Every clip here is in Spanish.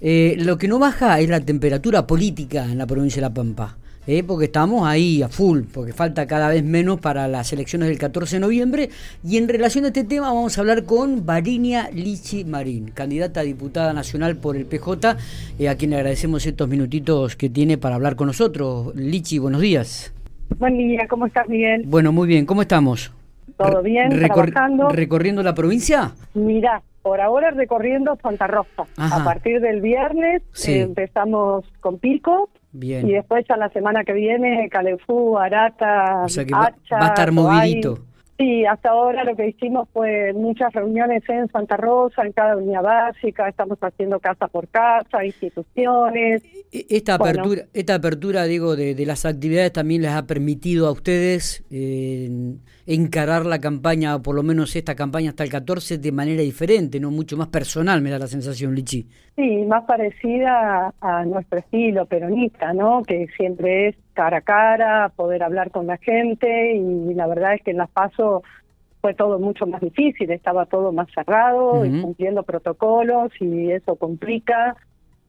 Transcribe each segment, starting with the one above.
Eh, lo que no baja es la temperatura política en la provincia de La Pampa. Eh, porque estamos ahí a full, porque falta cada vez menos para las elecciones del 14 de noviembre. Y en relación a este tema vamos a hablar con Varinia Lichi Marín, candidata a diputada nacional por el PJ, eh, a quien le agradecemos estos minutitos que tiene para hablar con nosotros. Lichi, buenos días. Buen día, ¿cómo estás, Miguel? Bueno, muy bien, ¿cómo estamos? ¿Todo bien? ¿Trabajando? ¿Recorriendo la provincia? Mira, por ahora recorriendo Santa Rosa. A partir del viernes eh, empezamos con Pico. Bien. Y después ya la semana que viene, Calefú, Arata, o va, a estar movidito. Sí, hasta ahora lo que hicimos fue muchas reuniones en Santa Rosa, en cada unidad básica, estamos haciendo casa por casa, instituciones. E, e, esta apertura, esta apertura digo, de, las actividades también les ha permitido a ustedes eh, encarar la campaña, por lo menos esta campaña hasta el 14, de manera diferente, no mucho más personal, me da la sensación, Lichi. Sí, más parecida a nuestro estilo peronista, ¿no? Que siempre es cara a cara, poder hablar con la gente y la verdad es que en las PASO fue todo mucho más difícil, estaba todo más cerrado y cumpliendo protocolos y eso complica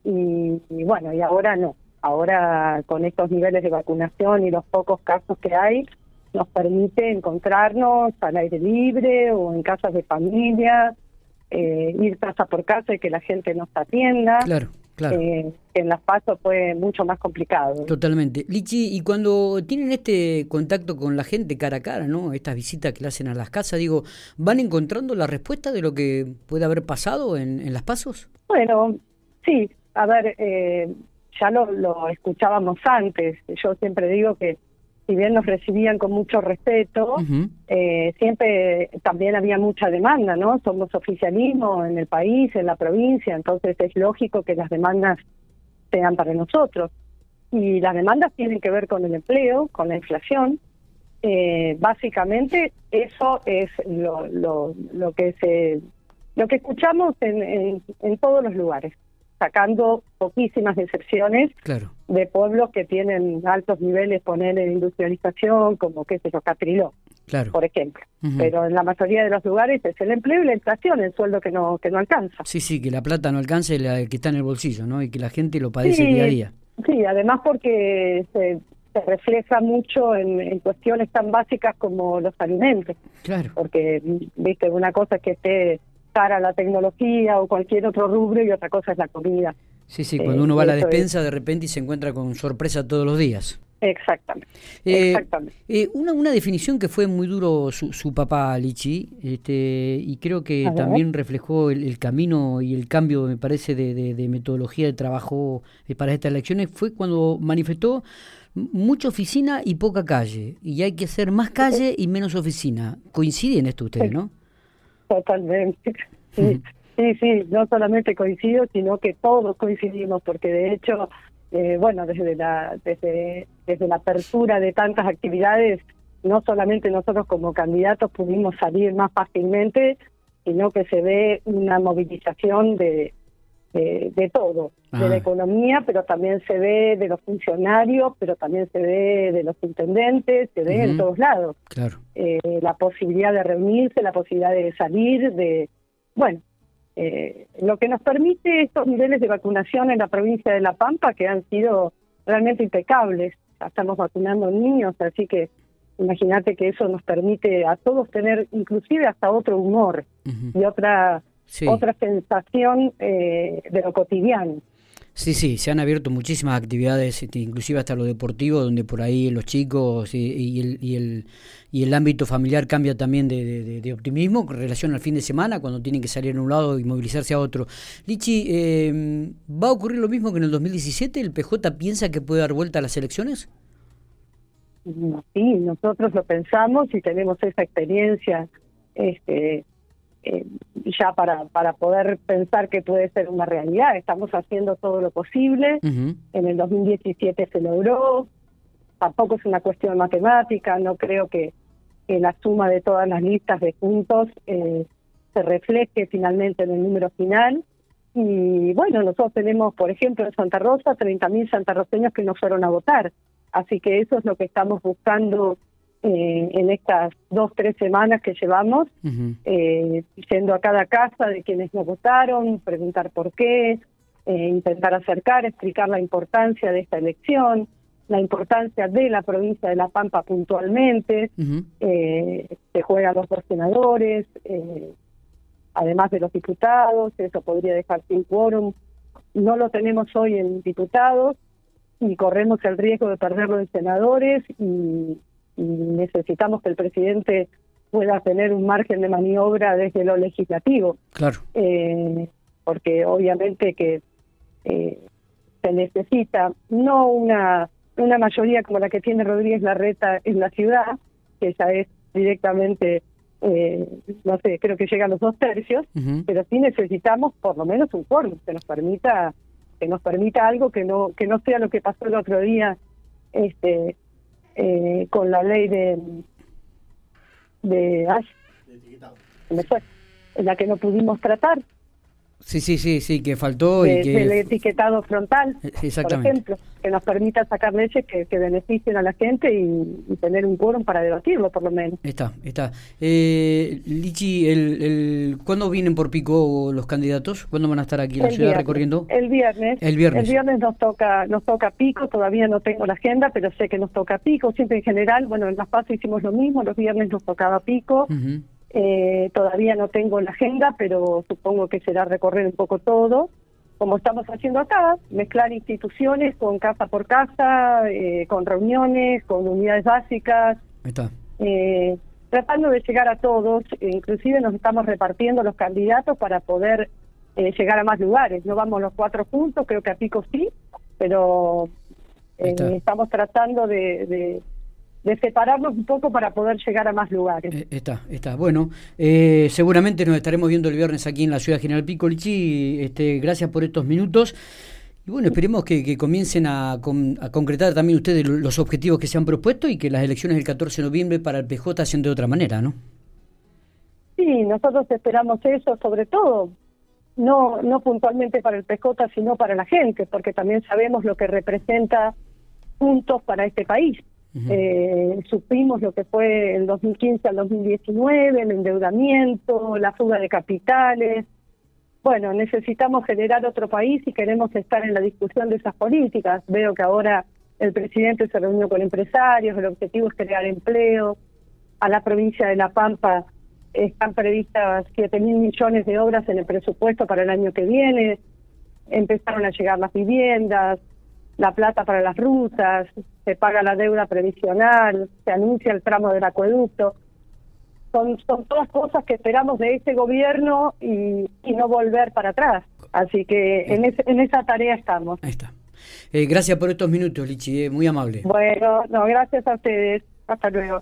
y, bueno, y ahora no, ahora con estos niveles de vacunación y los pocos casos que hay, nos permite encontrarnos al aire libre o en casas de familia, eh, ir casa por casa y que la gente nos atienda. Claro. Claro. Eh, en las pasos fue mucho más complicado. Totalmente. Lichi, y cuando tienen este contacto con la gente cara a cara, ¿no? Estas visitas que le hacen a las casas, digo, ¿van encontrando la respuesta de lo que puede haber pasado en, las pasos? Bueno, sí. A ver, eh, ya lo, lo escuchábamos antes. Yo siempre digo que si bien nos recibían con mucho respeto, eh, siempre también había mucha demanda, ¿no? Somos oficialismo en el país, en la provincia, entonces es lógico que las demandas sean para nosotros. Y las demandas tienen que ver con el empleo, con la inflación. Eh, básicamente eso es lo, lo, lo que se lo que escuchamos en, en todos los lugares sacando poquísimas excepciones de pueblos que tienen altos niveles, poner en industrialización, como qué sé yo, Catriló, por ejemplo. Pero en la mayoría de los lugares es el empleo y la inflación, el sueldo que no que no alcanza. Sí, sí, que la plata no alcanza y la que está en el bolsillo, ¿no? Y que la gente lo padece día a día. Sí, además porque se, refleja mucho en, en, cuestiones tan básicas como los alimentos. Claro. Porque, viste, una cosa es que esté para la tecnología o cualquier otro rubro y otra cosa es la comida. Sí, sí, cuando uno va a la despensa de repente y se encuentra con sorpresa todos los días. Exactamente. Eh, eh, una, una definición que fue muy duro su, su papá, Lichi, este, y creo que también reflejó el, camino y el cambio, me parece, de, de, metodología de trabajo eh, para estas elecciones, fue cuando manifestó mucha oficina y poca calle, y hay que hacer más calle y menos oficina. Coincide en esto ustedes, ¿no? Totalmente. Sí, sí, sí, no solamente coincido, sino que todos coincidimos, porque de hecho, eh, bueno, desde la, desde, desde la apertura de tantas actividades, no solamente nosotros como candidatos pudimos salir más fácilmente, sino que se ve una movilización de, de, todo, de la ah. economía, pero también se ve de los funcionarios, pero también se ve de los intendentes, se ve en todos lados. Claro. Eh, la posibilidad de reunirse, la posibilidad de salir, de, bueno, eh, lo que nos permite estos niveles de vacunación en la provincia de La Pampa que han sido realmente impecables. estamos vacunando niños, así que imagínate que eso nos permite a todos tener inclusive hasta otro humor y otra otra sensación eh, de lo cotidiano. Sí, sí, se han abierto muchísimas actividades, este, inclusive hasta lo deportivo, donde por ahí los chicos y, el, y, el, y el ámbito familiar cambia también de, de, optimismo con relación al fin de semana, cuando tienen que salir a un lado y movilizarse a otro. Lichi, eh, ¿va a ocurrir lo mismo que en el 2017? ¿El PJ piensa que puede dar vuelta a las elecciones? Sí, nosotros lo pensamos y tenemos esa experiencia este, eh, ya para, para poder pensar que puede ser una realidad. Estamos haciendo todo lo posible. En el 2017 se logró. Tampoco es una cuestión matemática. No creo que, la suma de todas las listas de puntos eh, se refleje finalmente en el número final. Y bueno, nosotros tenemos, por ejemplo, en Santa Rosa, 30.000 santarroseños que no fueron a votar. Así que eso es lo que estamos buscando eh, en estas dos, tres semanas que llevamos, eh, yendo a cada casa de quienes nos votaron, preguntar por qué, eh, intentar acercar, explicar la importancia de esta elección, la importancia de la provincia de La Pampa puntualmente. eh, se juegan los dos senadores, eh, además de los diputados, eso podría dejar sin quórum. No lo tenemos hoy en diputados y corremos el riesgo de perderlo en senadores y, necesitamos que el presidente pueda tener un margen de maniobra desde lo legislativo. Claro. Eh, porque obviamente que eh, se necesita no una una mayoría como la que tiene Rodríguez Larreta en la ciudad, que esa es directamente, eh, no sé, creo que llega a los dos tercios, pero sí necesitamos por lo menos un quórum que nos permita que nos permita algo que no que no sea lo que pasó el otro día este eh, con la ley de de, ay, en la que no pudimos tratar Sí, sí, sí, sí, que faltó y que... El etiquetado frontal, eh, por ejemplo, que nos permita sacar leyes que, beneficien a la gente y, tener un quórum para debatirlo, por lo menos. Está, está. Eh, Lichi, el, el, ¿cuándo vienen por Pico los candidatos? ¿Cuándo van a estar aquí en la ciudad recorriendo? El viernes. El viernes. El viernes nos toca, nos toca Pico, todavía no tengo la agenda, pero sé que nos toca Pico. Siempre en general, bueno, en Las Paso hicimos lo mismo, los viernes nos tocaba Pico. Eh, todavía no tengo la agenda, pero supongo que será recorrer un poco todo, como estamos haciendo acá, mezclar instituciones con casa por casa, eh, con reuniones, con unidades básicas, eh, tratando de llegar a todos, e inclusive nos estamos repartiendo los candidatos para poder llegar a más lugares. No vamos los cuatro juntos, creo que a Pico sí, pero estamos tratando de de separarnos un poco para poder llegar a más lugares. Eh, está, está. Bueno, eh, seguramente nos estaremos viendo el viernes aquí en la ciudad General Piccolici. Este, gracias por estos minutos. Y bueno, esperemos que, comiencen a, concretar también ustedes los objetivos que se han propuesto y que las elecciones del 14 de noviembre para el PJ sean de otra manera, ¿no? Sí, nosotros esperamos eso, sobre todo, no, no puntualmente para el PJ, sino para la gente, porque también sabemos lo que representa puntos para este país eh, supimos lo que fue el 2015 al 2019, el endeudamiento, la fuga de capitales. Bueno, necesitamos generar otro país y queremos estar en la discusión de esas políticas. Veo que ahora el presidente se reunió con empresarios, el objetivo es crear empleo. A la provincia de La Pampa están previstas 7 mil millones de obras en el presupuesto para el año que viene. Empezaron a llegar las viviendas, la plata para las rutas, se paga la deuda previsional, se anuncia el tramo del acueducto. Son, son todas cosas que esperamos de este gobierno y, no volver para atrás. Así que en, en esa tarea estamos. Ahí está. Eh, gracias por estos minutos, Lichi, eh, muy amable. Bueno, no, gracias a ustedes. Hasta luego.